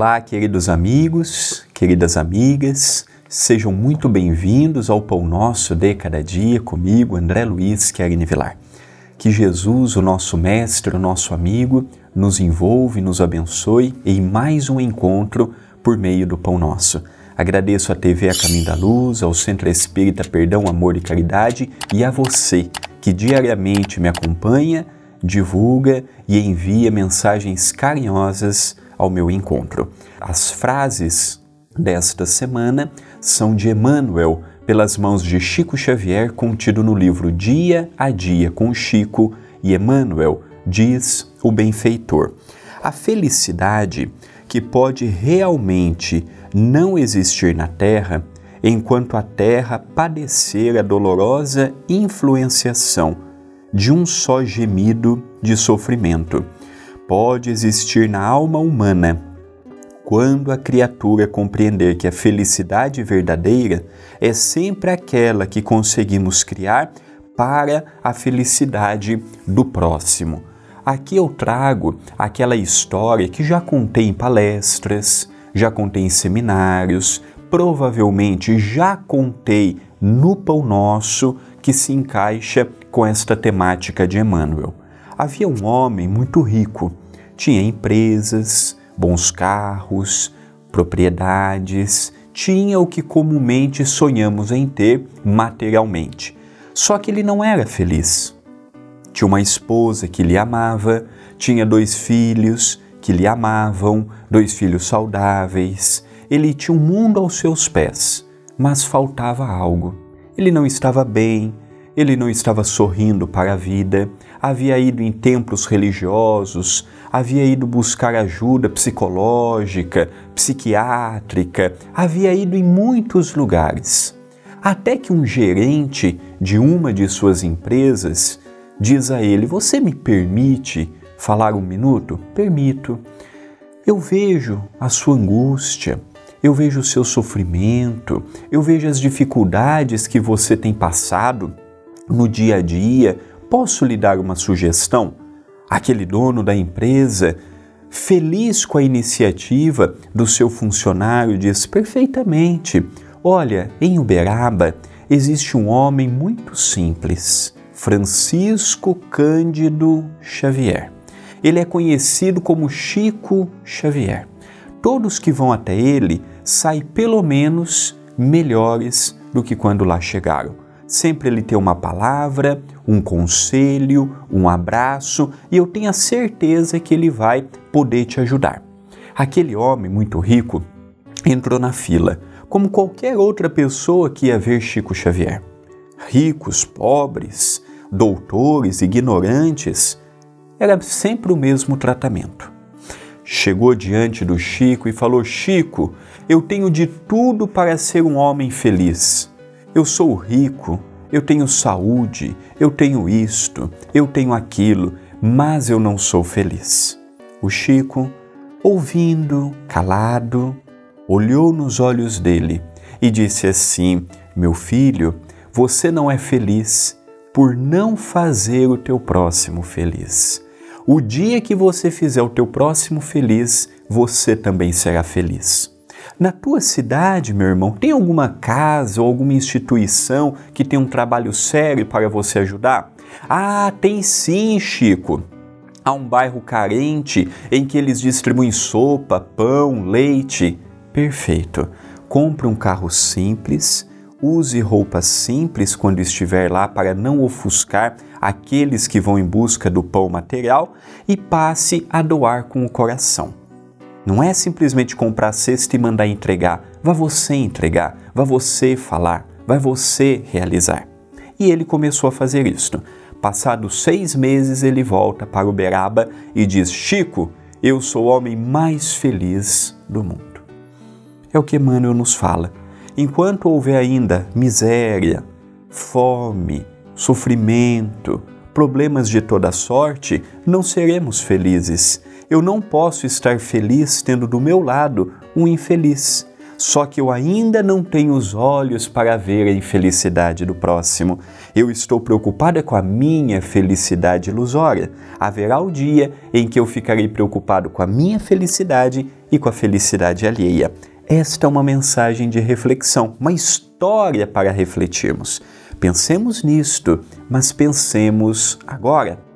Olá, queridos amigos, queridas amigas, sejam muito bem-vindos ao Pão Nosso de Cada Dia comigo, André Luiz Querini Vilar. Que Jesus, o nosso Mestre, o nosso amigo, nos envolva e nos abençoe em mais um encontro por meio do Pão Nosso. Agradeço à TV A Caminho da Luz, ao Centro Espírita Perdão, Amor e Caridade e a você que diariamente me acompanha, divulga e envia mensagens carinhosas ao meu encontro. As frases desta semana são de Emmanuel, pelas mãos de Chico Xavier, contido no livro Dia a Dia com Chico e Emmanuel, diz o benfeitor. A felicidade que pode realmente não existir na Terra enquanto a Terra padecer a dolorosa influenciação de um só gemido de sofrimento pode existir na alma humana quando a criatura compreender que a felicidade verdadeira é sempre aquela que conseguimos criar para a felicidade do próximo. Aqui eu trago aquela história que já contei em palestras, já contei em seminários, provavelmente já contei no Pão Nosso que se encaixa com esta temática de Emmanuel. Havia um homem muito rico, tinha empresas, bons carros, propriedades, tinha o que comumente sonhamos em ter materialmente. Só que ele não era feliz. Tinha uma esposa que lhe amava, tinha dois filhos que lhe amavam, dois filhos saudáveis. Ele tinha um mundo aos seus pés, mas faltava algo. Ele não estava bem, ele não estava sorrindo para a vida, havia ido em templos religiosos, havia ido buscar ajuda psicológica, psiquiátrica, havia ido em muitos lugares. Até que um gerente de uma de suas empresas diz a ele: Você me permite falar um minuto? Permito. Eu vejo a sua angústia, eu vejo o seu sofrimento, eu vejo as dificuldades que você tem passado no dia a dia, posso lhe dar uma sugestão? Aquele dono da empresa, feliz com a iniciativa do seu funcionário, diz perfeitamente: Olha, em Uberaba existe um homem muito simples, Francisco Cândido Xavier. Ele é conhecido como Chico Xavier. Todos que vão até ele saem pelo menos melhores do que quando lá chegaram sempre ele tem uma palavra, um conselho, um abraço e eu tenho a certeza que ele vai poder te ajudar. Aquele homem muito rico entrou na fila, como qualquer outra pessoa que ia ver Chico Xavier. Ricos, pobres, doutores, ignorantes, era sempre o mesmo tratamento. Chegou diante do Chico e falou: Chico, eu tenho de tudo para ser um homem feliz eu sou rico, eu tenho saúde, eu tenho isto, eu tenho aquilo, mas eu não sou feliz. O Chico, ouvindo, calado, olhou nos olhos dele e disse assim: Meu filho, você não é feliz por não fazer o teu próximo feliz. O dia que você fizer o teu próximo feliz, você também será feliz. Na tua cidade, meu irmão, tem alguma casa ou alguma instituição que tem um trabalho sério para você ajudar? Ah, tem sim, Chico. Há um bairro carente em que eles distribuem sopa, pão, leite. Perfeito. Compre um carro simples, use roupas simples quando estiver lá para não ofuscar aqueles que vão em busca do pão material e passe a doar com o coração. Não é simplesmente comprar a cesta e mandar entregar. Vá você entregar, vá você falar, vai você realizar. E ele começou a fazer isto. Passados seis meses, ele volta para Uberaba e diz: Chico, eu sou o homem mais feliz do mundo. É o que Emmanuel nos fala. Enquanto houver ainda miséria, fome, sofrimento, problemas de toda sorte, não seremos felizes eu não posso estar feliz tendo do meu lado um infeliz. só que eu ainda não tenho os olhos para ver a infelicidade do próximo. Eu estou preocupada com a minha felicidade ilusória. Haverá o dia em que eu ficarei preocupado com a minha felicidade e com a felicidade alheia. Esta é uma mensagem de reflexão, uma história para refletirmos. Pensemos nisto, mas pensemos agora.